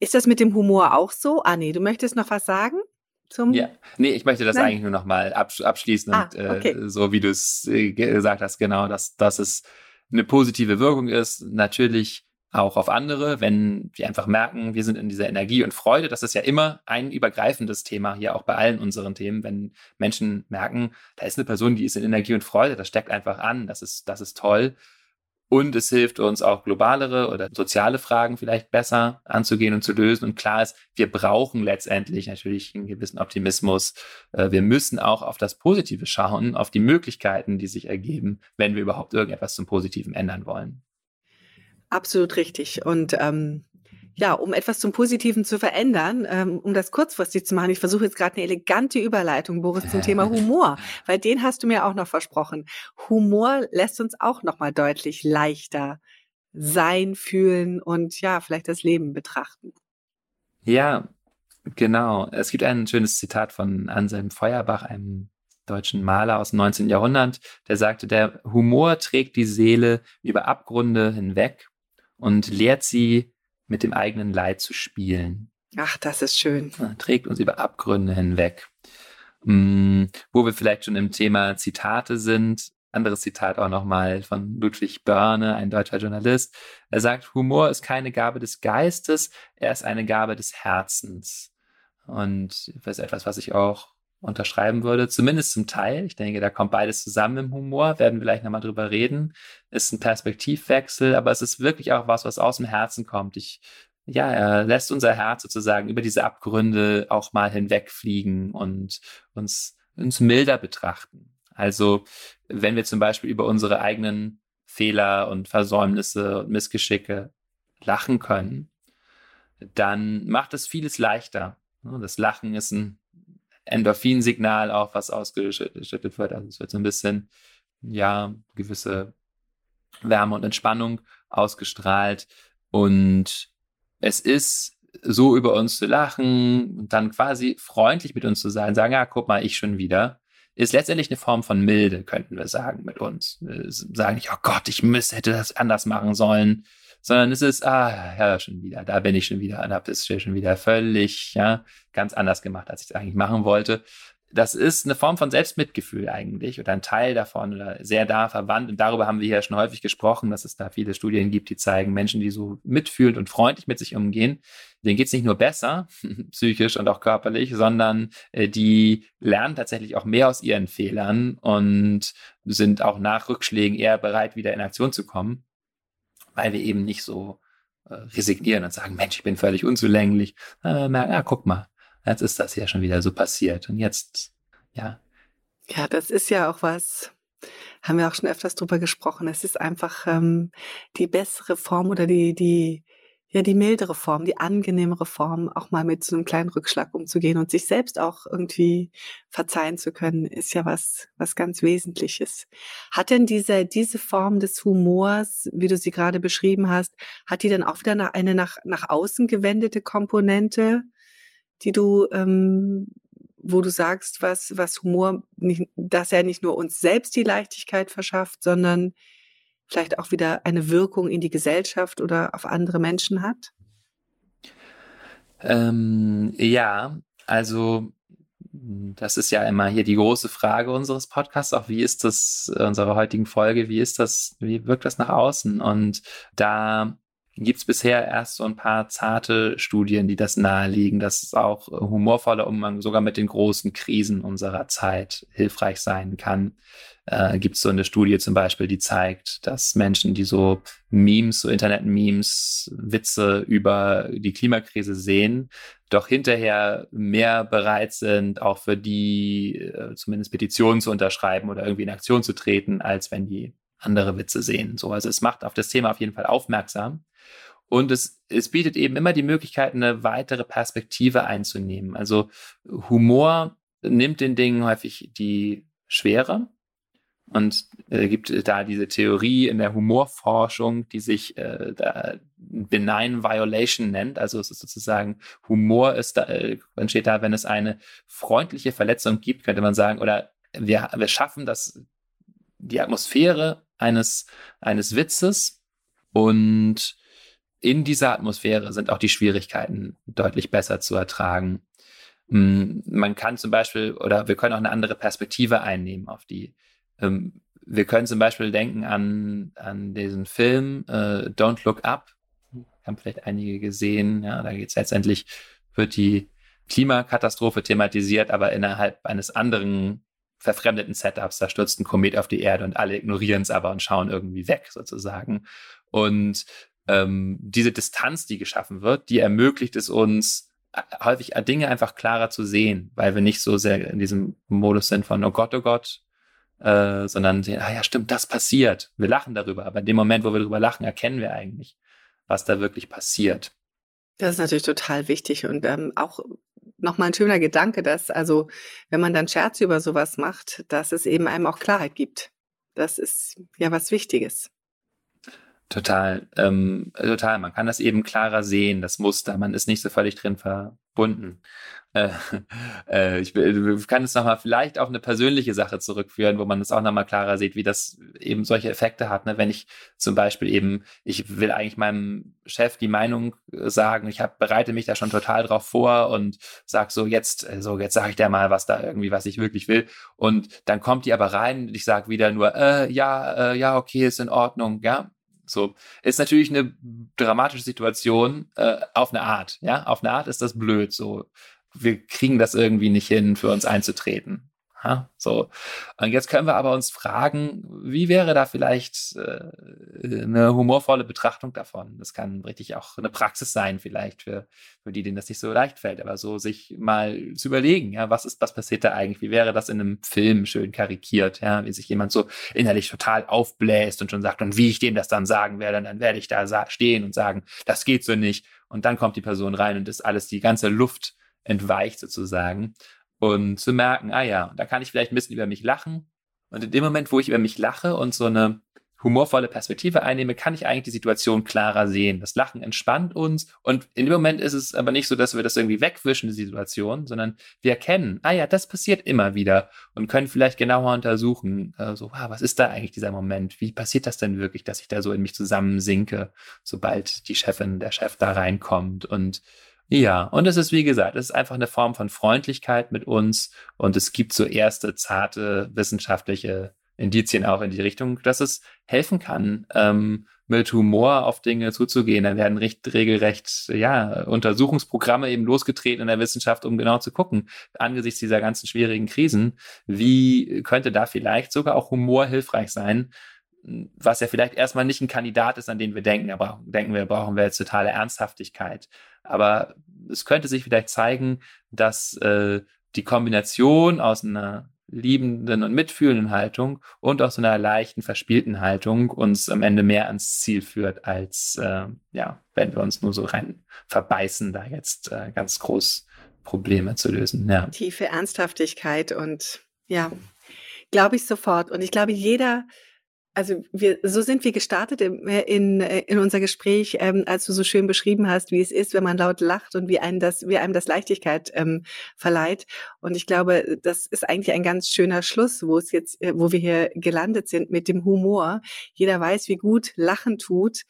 Ist das mit dem Humor auch so? Ah, nee, du möchtest noch was sagen? Zum ja, nee, ich möchte das Nein. eigentlich nur noch mal abschließen ah, und okay. äh, so wie du es äh, gesagt hast, genau, dass, dass es eine positive Wirkung ist, natürlich auch auf andere, wenn wir einfach merken, wir sind in dieser Energie und Freude. Das ist ja immer ein übergreifendes Thema hier auch bei allen unseren Themen, wenn Menschen merken, da ist eine Person, die ist in Energie und Freude, das steckt einfach an, das ist, das ist toll. Und es hilft uns auch globalere oder soziale Fragen vielleicht besser anzugehen und zu lösen. Und klar ist, wir brauchen letztendlich natürlich einen gewissen Optimismus. Äh, wir müssen auch auf das Positive schauen, auf die Möglichkeiten, die sich ergeben, wenn wir überhaupt irgendetwas zum Positiven ändern wollen. Absolut richtig. Und ähm, ja, um etwas zum Positiven zu verändern, ähm, um das kurzfristig zu machen, ich versuche jetzt gerade eine elegante Überleitung, Boris, zum Thema Humor, weil den hast du mir auch noch versprochen. Humor lässt uns auch nochmal deutlich leichter sein, fühlen und ja, vielleicht das Leben betrachten. Ja, genau. Es gibt ein schönes Zitat von Anselm Feuerbach, einem deutschen Maler aus dem 19. Jahrhundert, der sagte, der Humor trägt die Seele über Abgründe hinweg und lehrt sie mit dem eigenen Leid zu spielen. Ach, das ist schön. Trägt uns über Abgründe hinweg. Hm, wo wir vielleicht schon im Thema Zitate sind. Anderes Zitat auch nochmal von Ludwig Börne, ein deutscher Journalist. Er sagt, Humor ist keine Gabe des Geistes, er ist eine Gabe des Herzens. Und das ist etwas, was ich auch unterschreiben würde, zumindest zum Teil. Ich denke, da kommt beides zusammen im Humor, werden wir gleich nochmal drüber reden. Ist ein Perspektivwechsel, aber es ist wirklich auch was, was aus dem Herzen kommt. Ich, ja, er lässt unser Herz sozusagen über diese Abgründe auch mal hinwegfliegen und uns, uns milder betrachten. Also, wenn wir zum Beispiel über unsere eigenen Fehler und Versäumnisse und Missgeschicke lachen können, dann macht es vieles leichter. Das Lachen ist ein Endorphinsignal auch, was ausgeschüttet wird. Also es wird so ein bisschen, ja, gewisse Wärme und Entspannung ausgestrahlt. Und es ist so über uns zu lachen und dann quasi freundlich mit uns zu sein, sagen, ja, guck mal, ich schon wieder. ist letztendlich eine Form von Milde, könnten wir sagen, mit uns. Wir sagen nicht, oh Gott, ich müsste, hätte das anders machen sollen, sondern es ist, ah, ja, schon wieder, da bin ich schon wieder und habe das schon wieder völlig, ja, ganz anders gemacht, als ich es eigentlich machen wollte das ist eine Form von Selbstmitgefühl eigentlich oder ein Teil davon oder sehr da verwandt. Und darüber haben wir ja schon häufig gesprochen, dass es da viele Studien gibt, die zeigen, Menschen, die so mitfühlend und freundlich mit sich umgehen, denen geht's nicht nur besser, psychisch und auch körperlich, sondern äh, die lernen tatsächlich auch mehr aus ihren Fehlern und sind auch nach Rückschlägen eher bereit, wieder in Aktion zu kommen, weil wir eben nicht so äh, resignieren und sagen, Mensch, ich bin völlig unzulänglich. Äh, merken, ja, guck mal, jetzt ist das ja schon wieder so passiert. Und jetzt, ja. Ja, das ist ja auch was, haben wir auch schon öfters drüber gesprochen. Es ist einfach ähm, die bessere Form oder die, die, ja, die mildere Form, die angenehmere Form, auch mal mit so einem kleinen Rückschlag umzugehen und sich selbst auch irgendwie verzeihen zu können, ist ja was, was ganz Wesentliches. Hat denn diese, diese Form des Humors, wie du sie gerade beschrieben hast, hat die dann auch wieder eine nach, nach außen gewendete Komponente? die du, ähm, wo du sagst, was, was Humor, nicht, dass er nicht nur uns selbst die Leichtigkeit verschafft, sondern vielleicht auch wieder eine Wirkung in die Gesellschaft oder auf andere Menschen hat? Ähm, ja, also das ist ja immer hier die große Frage unseres Podcasts, auch wie ist das, unserer heutigen Folge, wie ist das, wie wirkt das nach außen? Und da gibt es bisher erst so ein paar zarte Studien, die das nahelegen, dass auch humorvoller Umgang sogar mit den großen Krisen unserer Zeit hilfreich sein kann. Äh, gibt es so eine Studie zum Beispiel, die zeigt, dass Menschen, die so Memes, so Internet-Memes, Witze über die Klimakrise sehen, doch hinterher mehr bereit sind, auch für die äh, zumindest Petitionen zu unterschreiben oder irgendwie in Aktion zu treten, als wenn die andere Witze sehen. So, also es macht auf das Thema auf jeden Fall aufmerksam. Und es, es bietet eben immer die Möglichkeit, eine weitere Perspektive einzunehmen. Also Humor nimmt den Dingen häufig die Schwere. Und äh, gibt da diese Theorie in der Humorforschung, die sich äh, da Benign Violation nennt. Also es ist sozusagen, Humor ist da, äh, entsteht da, wenn es eine freundliche Verletzung gibt, könnte man sagen, oder wir, wir schaffen das, die Atmosphäre eines, eines Witzes und in dieser Atmosphäre sind auch die Schwierigkeiten deutlich besser zu ertragen. Mm, man kann zum Beispiel, oder wir können auch eine andere Perspektive einnehmen auf die. Ähm, wir können zum Beispiel denken an, an diesen Film äh, Don't Look Up. Haben vielleicht einige gesehen. Ja, da geht es letztendlich, wird die Klimakatastrophe thematisiert, aber innerhalb eines anderen verfremdeten Setups. Da stürzt ein Komet auf die Erde und alle ignorieren es aber und schauen irgendwie weg sozusagen. Und ähm, diese Distanz, die geschaffen wird, die ermöglicht es uns, äh, häufig Dinge einfach klarer zu sehen, weil wir nicht so sehr in diesem Modus sind von, oh Gott, oh Gott, äh, sondern sehen, ah ja, stimmt, das passiert. Wir lachen darüber, aber in dem Moment, wo wir darüber lachen, erkennen wir eigentlich, was da wirklich passiert. Das ist natürlich total wichtig und ähm, auch nochmal ein schöner Gedanke, dass also, wenn man dann Scherze über sowas macht, dass es eben einem auch Klarheit gibt. Das ist ja was Wichtiges. Total, ähm, total. Man kann das eben klarer sehen, das Muster. Man ist nicht so völlig drin verbunden. Äh, äh, ich, kann es nochmal vielleicht auf eine persönliche Sache zurückführen, wo man es auch nochmal klarer sieht, wie das eben solche Effekte hat. Ne? Wenn ich zum Beispiel eben, ich will eigentlich meinem Chef die Meinung sagen, ich hab, bereite mich da schon total drauf vor und sag so, jetzt, so, jetzt sage ich dir mal, was da irgendwie, was ich wirklich will. Und dann kommt die aber rein und ich sage wieder nur, äh, ja, äh, ja, okay, ist in Ordnung, ja so ist natürlich eine dramatische Situation äh, auf eine Art. Ja, auf eine Art ist das blöd. So, wir kriegen das irgendwie nicht hin, für uns einzutreten. Ha? So. Und jetzt können wir aber uns fragen, wie wäre da vielleicht äh, eine humorvolle Betrachtung davon? Das kann richtig auch eine Praxis sein, vielleicht für, für die, denen das nicht so leicht fällt, aber so sich mal zu überlegen, ja, was ist, was passiert da eigentlich? Wie wäre das in einem Film schön karikiert, ja, wie sich jemand so innerlich total aufbläst und schon sagt, und wie ich dem das dann sagen werde, dann werde ich da stehen und sagen, das geht so nicht. Und dann kommt die Person rein und ist alles, die ganze Luft entweicht sozusagen und zu merken, ah ja, da kann ich vielleicht ein bisschen über mich lachen. Und in dem Moment, wo ich über mich lache und so eine humorvolle Perspektive einnehme, kann ich eigentlich die Situation klarer sehen. Das Lachen entspannt uns und in dem Moment ist es aber nicht so, dass wir das irgendwie wegwischen, die Situation, sondern wir erkennen, ah ja, das passiert immer wieder und können vielleicht genauer untersuchen, äh, so, ah, was ist da eigentlich dieser Moment? Wie passiert das denn wirklich, dass ich da so in mich zusammensinke, sobald die Chefin, der Chef da reinkommt und ja, und es ist wie gesagt, es ist einfach eine Form von Freundlichkeit mit uns und es gibt so erste zarte wissenschaftliche Indizien auch in die Richtung, dass es helfen kann, ähm, mit Humor auf Dinge zuzugehen. Dann werden recht, regelrecht ja, Untersuchungsprogramme eben losgetreten in der Wissenschaft, um genau zu gucken, angesichts dieser ganzen schwierigen Krisen, wie könnte da vielleicht sogar auch Humor hilfreich sein, was ja vielleicht erstmal nicht ein Kandidat ist, an den wir denken, aber denken wir, brauchen wir jetzt totale Ernsthaftigkeit. Aber es könnte sich vielleicht zeigen, dass äh, die Kombination aus einer liebenden und mitfühlenden Haltung und auch so einer leichten, verspielten Haltung uns am Ende mehr ans Ziel führt, als äh, ja, wenn wir uns nur so rein verbeißen, da jetzt äh, ganz groß Probleme zu lösen. Ja. Tiefe Ernsthaftigkeit und ja, glaube ich sofort. Und ich glaube, jeder also wir, so sind wir gestartet in, in, in unser Gespräch, ähm, als du so schön beschrieben hast, wie es ist, wenn man laut lacht und wie einem das, wie einem das Leichtigkeit ähm, verleiht. Und ich glaube, das ist eigentlich ein ganz schöner Schluss, wo es jetzt, äh, wo wir hier gelandet sind mit dem Humor. Jeder weiß, wie gut Lachen tut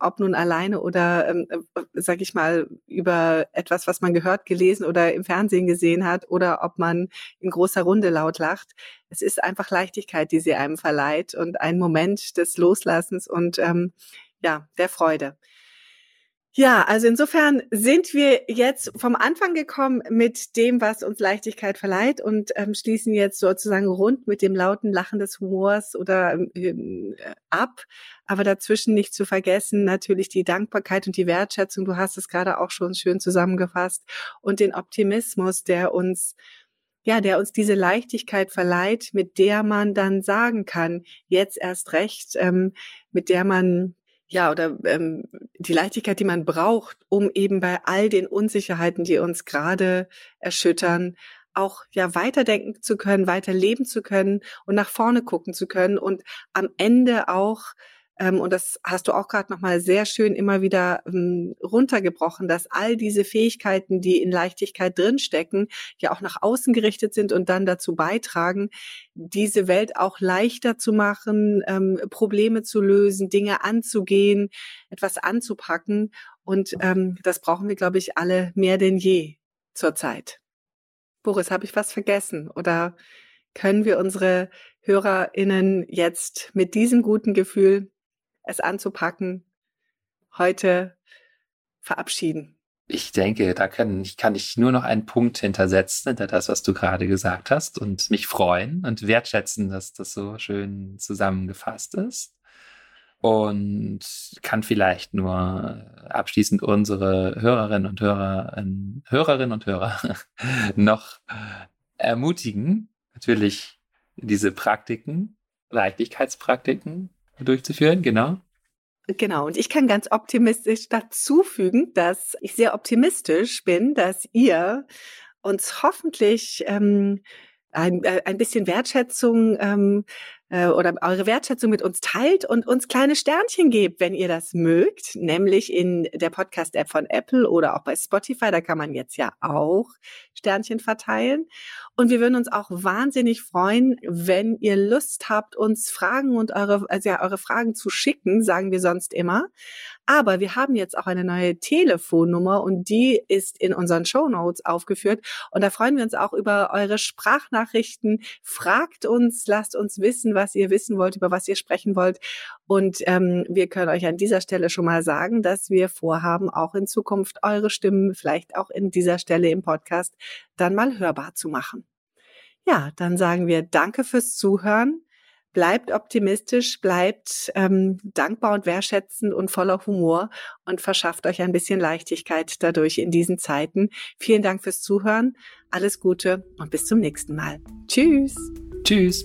ob nun alleine oder, ähm, äh, sag ich mal, über etwas, was man gehört, gelesen oder im Fernsehen gesehen hat oder ob man in großer Runde laut lacht. Es ist einfach Leichtigkeit, die sie einem verleiht und ein Moment des Loslassens und ähm, ja, der Freude. Ja, also insofern sind wir jetzt vom Anfang gekommen mit dem, was uns Leichtigkeit verleiht und ähm, schließen jetzt sozusagen rund mit dem lauten Lachen des Humors oder ähm, äh, ab. Aber dazwischen nicht zu vergessen natürlich die Dankbarkeit und die Wertschätzung. Du hast es gerade auch schon schön zusammengefasst und den Optimismus, der uns ja, der uns diese Leichtigkeit verleiht, mit der man dann sagen kann, jetzt erst recht, ähm, mit der man ja, oder ähm, die Leichtigkeit, die man braucht, um eben bei all den Unsicherheiten, die uns gerade erschüttern, auch ja weiterdenken zu können, weiter leben zu können und nach vorne gucken zu können und am Ende auch und das hast du auch gerade nochmal sehr schön immer wieder ähm, runtergebrochen, dass all diese Fähigkeiten, die in Leichtigkeit drinstecken, ja auch nach außen gerichtet sind und dann dazu beitragen, diese Welt auch leichter zu machen, ähm, Probleme zu lösen, Dinge anzugehen, etwas anzupacken. Und ähm, das brauchen wir, glaube ich, alle mehr denn je zurzeit. Boris, habe ich was vergessen? Oder können wir unsere HörerInnen jetzt mit diesem guten Gefühl es anzupacken, heute verabschieden? Ich denke, da kann ich, kann ich nur noch einen Punkt hintersetzen hinter das, was du gerade gesagt hast und mich freuen und wertschätzen, dass das so schön zusammengefasst ist. Und kann vielleicht nur abschließend unsere Hörerinnen und Hörer, Hörerinnen und Hörer noch ermutigen, natürlich diese Praktiken, Leichtigkeitspraktiken durchzuführen, genau. Genau, und ich kann ganz optimistisch dazu fügen, dass ich sehr optimistisch bin, dass ihr uns hoffentlich ähm, ein, äh, ein bisschen Wertschätzung ähm, äh, oder eure Wertschätzung mit uns teilt und uns kleine Sternchen gebt, wenn ihr das mögt, nämlich in der Podcast-App von Apple oder auch bei Spotify. Da kann man jetzt ja auch Sternchen verteilen. Und wir würden uns auch wahnsinnig freuen, wenn ihr Lust habt, uns Fragen und eure, also ja, eure Fragen zu schicken, sagen wir sonst immer. Aber wir haben jetzt auch eine neue Telefonnummer und die ist in unseren Show Notes aufgeführt. Und da freuen wir uns auch über eure Sprachnachrichten. Fragt uns, lasst uns wissen, was ihr wissen wollt, über was ihr sprechen wollt. Und ähm, wir können euch an dieser Stelle schon mal sagen, dass wir vorhaben, auch in Zukunft eure Stimmen vielleicht auch in dieser Stelle im Podcast dann mal hörbar zu machen. Ja, dann sagen wir Danke fürs Zuhören. Bleibt optimistisch, bleibt ähm, dankbar und wertschätzend und voller Humor und verschafft euch ein bisschen Leichtigkeit dadurch in diesen Zeiten. Vielen Dank fürs Zuhören. Alles Gute und bis zum nächsten Mal. Tschüss. Tschüss.